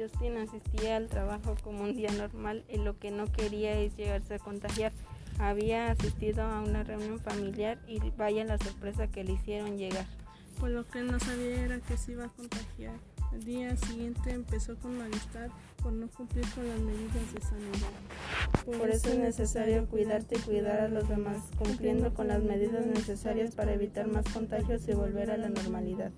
Justin asistía al trabajo como un día normal y lo que no quería es llegarse a contagiar. Había asistido a una reunión familiar y vaya la sorpresa que le hicieron llegar. Pues lo que no sabía era que se iba a contagiar. Al día siguiente empezó con malestar por no cumplir con las medidas de sanidad. Por, Por eso es necesario cuidarte y cuidar a los demás, cumpliendo con las medidas necesarias para evitar más contagios y volver a la normalidad.